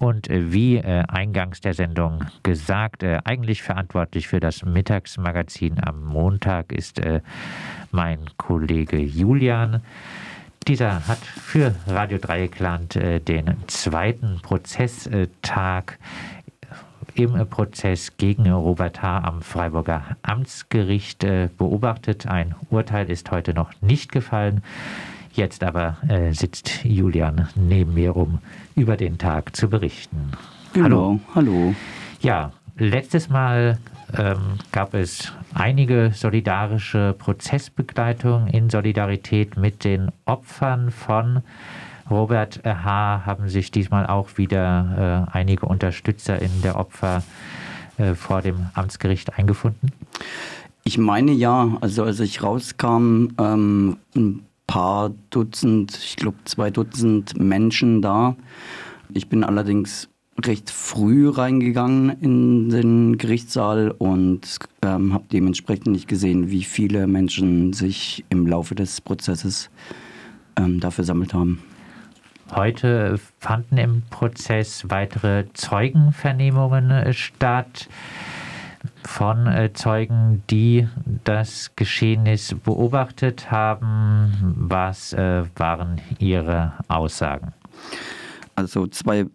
und äh, wie äh, eingangs der Sendung gesagt, äh, eigentlich verantwortlich für das Mittagsmagazin am Montag ist äh, mein Kollege Julian. Dieser hat für Radio Dreieckland äh, den zweiten Prozesstag im Prozess gegen Robert H. am Freiburger Amtsgericht äh, beobachtet. Ein Urteil ist heute noch nicht gefallen. Jetzt aber äh, sitzt Julian neben mir, um über den Tag zu berichten. Genau, hallo. hallo. Ja, letztes Mal ähm, gab es einige solidarische Prozessbegleitung in Solidarität mit den Opfern von Robert H. haben sich diesmal auch wieder äh, einige Unterstützer in der Opfer äh, vor dem Amtsgericht eingefunden? Ich meine ja, also als ich rauskam, ähm, paar Dutzend, ich glaube zwei Dutzend Menschen da. Ich bin allerdings recht früh reingegangen in den Gerichtssaal und ähm, habe dementsprechend nicht gesehen, wie viele Menschen sich im Laufe des Prozesses ähm, da versammelt haben. Heute fanden im Prozess weitere Zeugenvernehmungen äh, statt von äh, Zeugen, die das Geschehnis beobachtet haben. Was äh, waren ihre Aussagen? Also zwei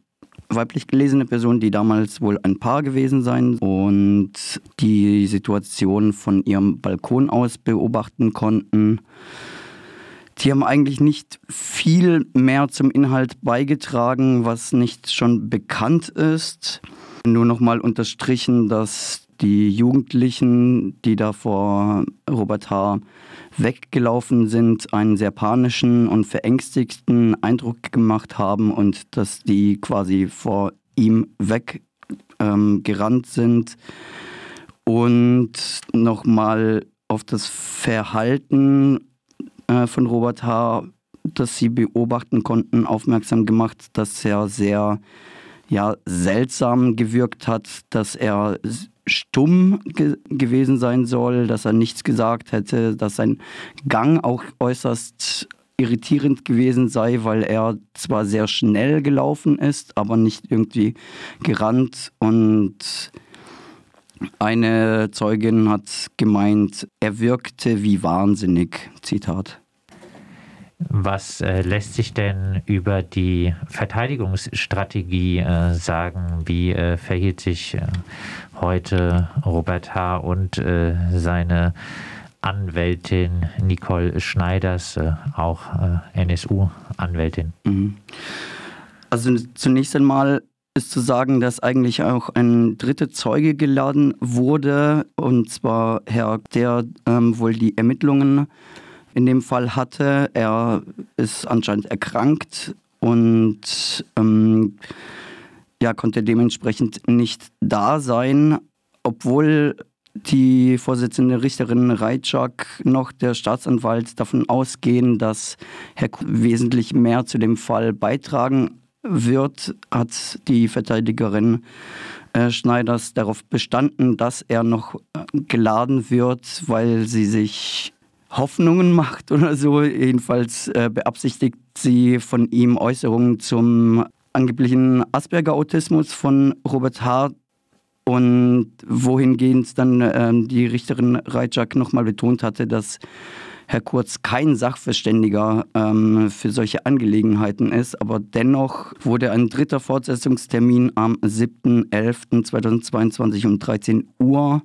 weiblich gelesene Personen, die damals wohl ein Paar gewesen seien und die Situation von ihrem Balkon aus beobachten konnten. Die haben eigentlich nicht viel mehr zum Inhalt beigetragen, was nicht schon bekannt ist. Nur nochmal unterstrichen, dass die Jugendlichen, die da vor Robert H. weggelaufen sind, einen sehr panischen und verängstigten Eindruck gemacht haben und dass die quasi vor ihm weggerannt ähm, sind. Und nochmal auf das Verhalten äh, von Robert H., das sie beobachten konnten, aufmerksam gemacht, dass er sehr ja, seltsam gewirkt hat, dass er stumm ge gewesen sein soll, dass er nichts gesagt hätte, dass sein Gang auch äußerst irritierend gewesen sei, weil er zwar sehr schnell gelaufen ist, aber nicht irgendwie gerannt und eine Zeugin hat gemeint, er wirkte wie wahnsinnig. Zitat. Was äh, lässt sich denn über die Verteidigungsstrategie äh, sagen? Wie äh, verhielt sich äh, heute Robert H. und äh, seine Anwältin Nicole Schneiders, äh, auch NSU-Anwältin? Mhm. Also zunächst einmal ist zu sagen, dass eigentlich auch ein dritter Zeuge geladen wurde, und zwar Herr, der ähm, wohl die Ermittlungen in dem Fall hatte. Er ist anscheinend erkrankt und ähm, ja, konnte dementsprechend nicht da sein, obwohl die Vorsitzende Richterin Reitschak noch der Staatsanwalt davon ausgehen, dass Herr Kuh wesentlich mehr zu dem Fall beitragen wird, hat die Verteidigerin äh, Schneiders darauf bestanden, dass er noch äh, geladen wird, weil sie sich Hoffnungen macht oder so. Jedenfalls äh, beabsichtigt sie von ihm Äußerungen zum angeblichen Asperger-Autismus von Robert H. Und wohingehend dann ähm, die Richterin Reitschak nochmal betont hatte, dass Herr Kurz kein Sachverständiger ähm, für solche Angelegenheiten ist. Aber dennoch wurde ein dritter Fortsetzungstermin am 7.11.2022 um 13 Uhr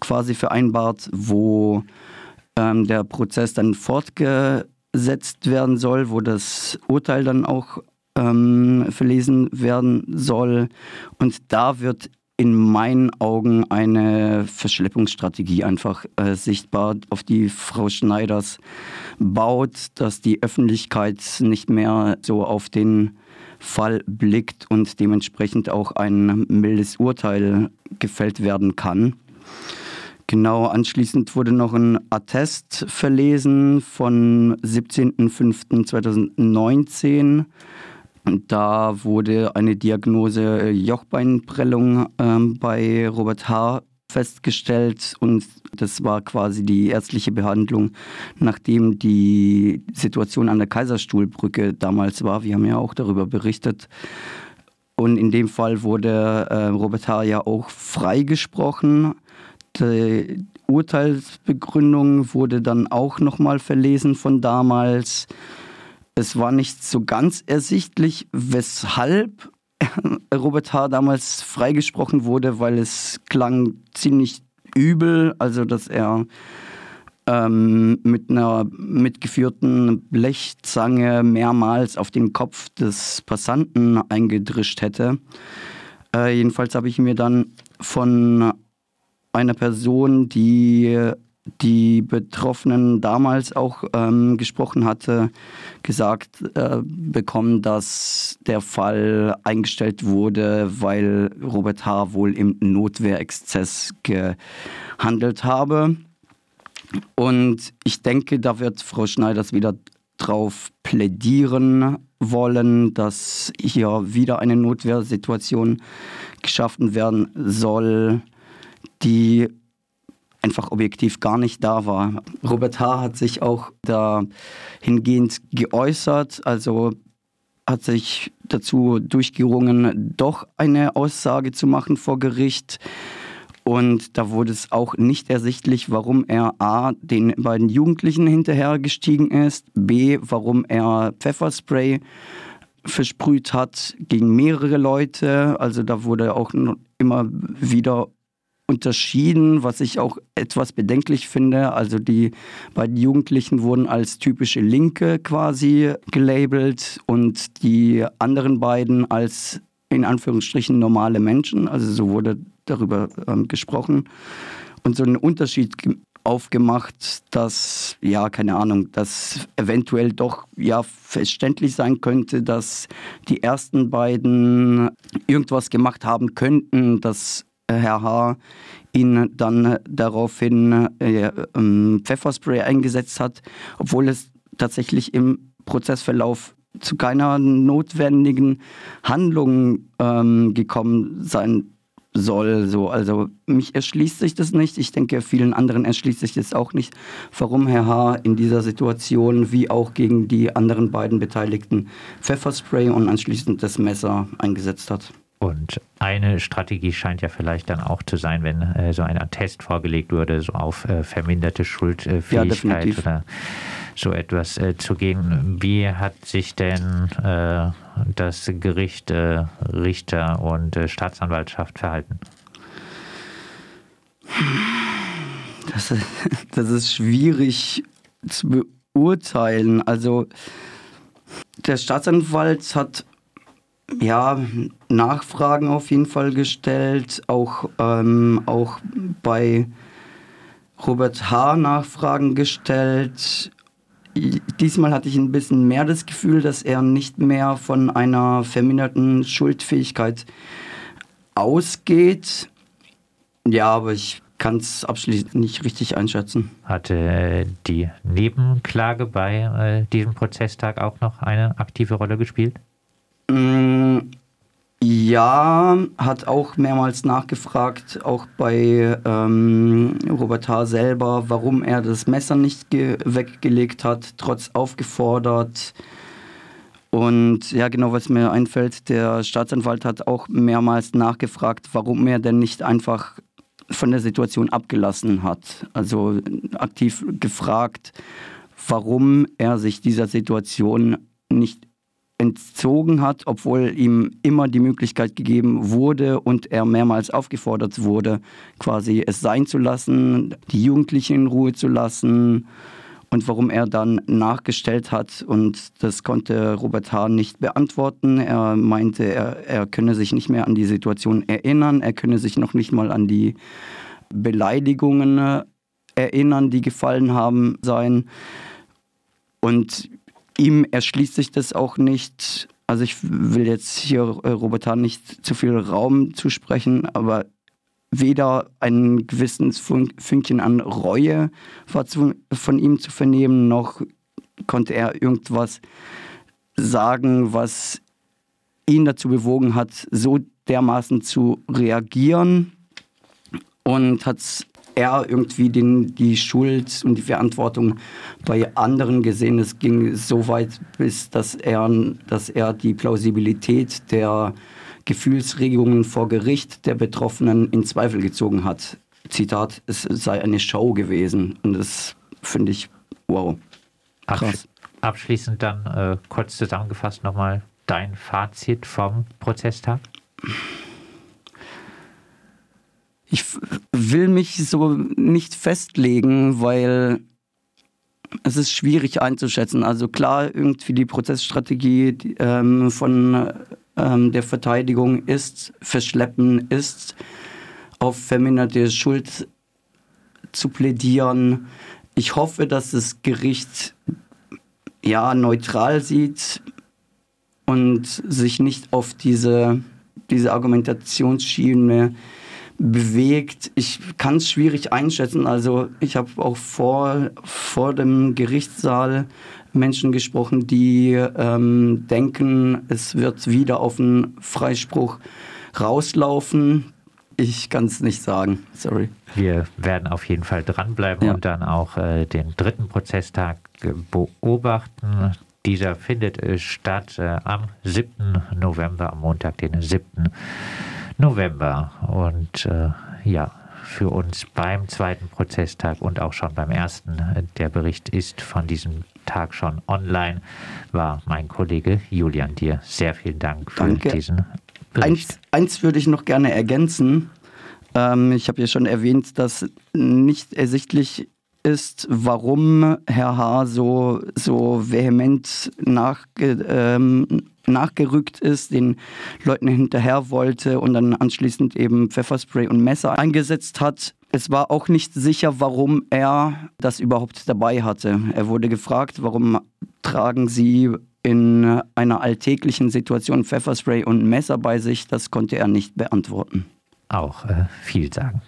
quasi vereinbart, wo ähm, der Prozess dann fortgesetzt werden soll, wo das Urteil dann auch ähm, verlesen werden soll. Und da wird in meinen Augen eine Verschleppungsstrategie einfach äh, sichtbar, auf die Frau Schneiders baut, dass die Öffentlichkeit nicht mehr so auf den Fall blickt und dementsprechend auch ein mildes Urteil gefällt werden kann. Genau, anschließend wurde noch ein Attest verlesen von 17.05.2019 da wurde eine Diagnose äh, Jochbeinprellung ähm, bei Robert H. festgestellt und das war quasi die ärztliche Behandlung, nachdem die Situation an der Kaiserstuhlbrücke damals war. Wir haben ja auch darüber berichtet. Und in dem Fall wurde äh, Robert H. ja auch freigesprochen. Die Urteilsbegründung wurde dann auch nochmal verlesen von damals. Es war nicht so ganz ersichtlich, weshalb Robert H. damals freigesprochen wurde, weil es klang ziemlich übel, also dass er ähm, mit einer mitgeführten Blechzange mehrmals auf den Kopf des Passanten eingedrischt hätte. Äh, jedenfalls habe ich mir dann von einer Person, die die Betroffenen damals auch ähm, gesprochen hatte, gesagt äh, bekommen, dass der Fall eingestellt wurde, weil Robert H. wohl im Notwehrexzess gehandelt habe. Und ich denke, da wird Frau Schneiders wieder drauf plädieren wollen, dass hier wieder eine Notwehrsituation geschaffen werden soll, die einfach objektiv gar nicht da war. Robert H. hat sich auch dahingehend geäußert, also hat sich dazu durchgerungen, doch eine Aussage zu machen vor Gericht. Und da wurde es auch nicht ersichtlich, warum er A, den beiden Jugendlichen hinterhergestiegen ist, B, warum er Pfefferspray versprüht hat gegen mehrere Leute. Also da wurde auch immer wieder unterschieden, was ich auch etwas bedenklich finde. Also die beiden Jugendlichen wurden als typische Linke quasi gelabelt und die anderen beiden als in Anführungsstrichen normale Menschen. Also so wurde darüber ähm, gesprochen und so einen Unterschied aufgemacht, dass, ja, keine Ahnung, dass eventuell doch ja verständlich sein könnte, dass die ersten beiden irgendwas gemacht haben könnten, dass Herr H. ihn dann daraufhin äh, ähm, Pfefferspray eingesetzt hat, obwohl es tatsächlich im Prozessverlauf zu keiner notwendigen Handlung ähm, gekommen sein soll. So. Also mich erschließt sich das nicht. Ich denke, vielen anderen erschließt sich das auch nicht, warum Herr H. in dieser Situation wie auch gegen die anderen beiden Beteiligten Pfefferspray und anschließend das Messer eingesetzt hat. Und eine Strategie scheint ja vielleicht dann auch zu sein, wenn äh, so ein Attest vorgelegt wurde, so auf äh, verminderte Schuldfähigkeit ja, oder so etwas äh, zu gehen. Wie hat sich denn äh, das Gericht, äh, Richter und äh, Staatsanwaltschaft verhalten? Das ist, das ist schwierig zu beurteilen. Also der Staatsanwalt hat ja, Nachfragen auf jeden Fall gestellt, auch, ähm, auch bei Robert H. Nachfragen gestellt. Diesmal hatte ich ein bisschen mehr das Gefühl, dass er nicht mehr von einer verminderten Schuldfähigkeit ausgeht. Ja, aber ich kann es abschließend nicht richtig einschätzen. Hatte äh, die Nebenklage bei äh, diesem Prozesstag auch noch eine aktive Rolle gespielt? Mm, ja, hat auch mehrmals nachgefragt, auch bei ähm, Robert H. selber, warum er das Messer nicht weggelegt hat, trotz aufgefordert. Und ja, genau, was mir einfällt, der Staatsanwalt hat auch mehrmals nachgefragt, warum er denn nicht einfach von der Situation abgelassen hat. Also aktiv gefragt, warum er sich dieser Situation nicht entzogen hat, obwohl ihm immer die Möglichkeit gegeben wurde und er mehrmals aufgefordert wurde, quasi es sein zu lassen, die Jugendlichen in Ruhe zu lassen und warum er dann nachgestellt hat. Und das konnte Robert Hahn nicht beantworten. Er meinte, er, er könne sich nicht mehr an die Situation erinnern, er könne sich noch nicht mal an die Beleidigungen erinnern, die gefallen haben seien. Und ihm erschließt sich das auch nicht. Also ich will jetzt hier äh, Robert nicht zu viel Raum zusprechen, aber weder ein gewisses Fünkchen an Reue war zu, von ihm zu vernehmen, noch konnte er irgendwas sagen, was ihn dazu bewogen hat, so dermaßen zu reagieren und hat es er irgendwie den, die Schuld und die Verantwortung bei anderen gesehen. Es ging so weit, bis dass er, dass er die Plausibilität der Gefühlsregungen vor Gericht der Betroffenen in Zweifel gezogen hat. Zitat, es sei eine Show gewesen. Und das finde ich, wow. Krass. Abschließend dann äh, kurz zusammengefasst nochmal dein Fazit vom Prozesstag. Ich will mich so nicht festlegen, weil es ist schwierig einzuschätzen. Also klar, irgendwie die Prozessstrategie ähm, von ähm, der Verteidigung ist, verschleppen ist, auf verminderte Schuld zu plädieren. Ich hoffe, dass das Gericht ja neutral sieht und sich nicht auf diese, diese Argumentationsschiene bewegt. Ich kann es schwierig einschätzen. Also ich habe auch vor, vor dem Gerichtssaal Menschen gesprochen, die ähm, denken, es wird wieder auf einen Freispruch rauslaufen. Ich kann es nicht sagen, sorry. Wir werden auf jeden Fall dranbleiben ja. und dann auch äh, den dritten Prozesstag beobachten. Dieser findet äh, statt äh, am 7. November, am Montag, den 7. November. Und äh, ja, für uns beim zweiten Prozesstag und auch schon beim ersten, der Bericht ist von diesem Tag schon online, war mein Kollege Julian. Dir sehr vielen Dank für Danke. diesen Bericht. Eins, eins würde ich noch gerne ergänzen. Ähm, ich habe ja schon erwähnt, dass nicht ersichtlich ist, warum Herr H. so, so vehement nachge, ähm, nachgerückt ist, den Leuten hinterher wollte und dann anschließend eben Pfefferspray und Messer eingesetzt hat. Es war auch nicht sicher, warum er das überhaupt dabei hatte. Er wurde gefragt, warum tragen Sie in einer alltäglichen Situation Pfefferspray und Messer bei sich. Das konnte er nicht beantworten. Auch äh, vielsagend.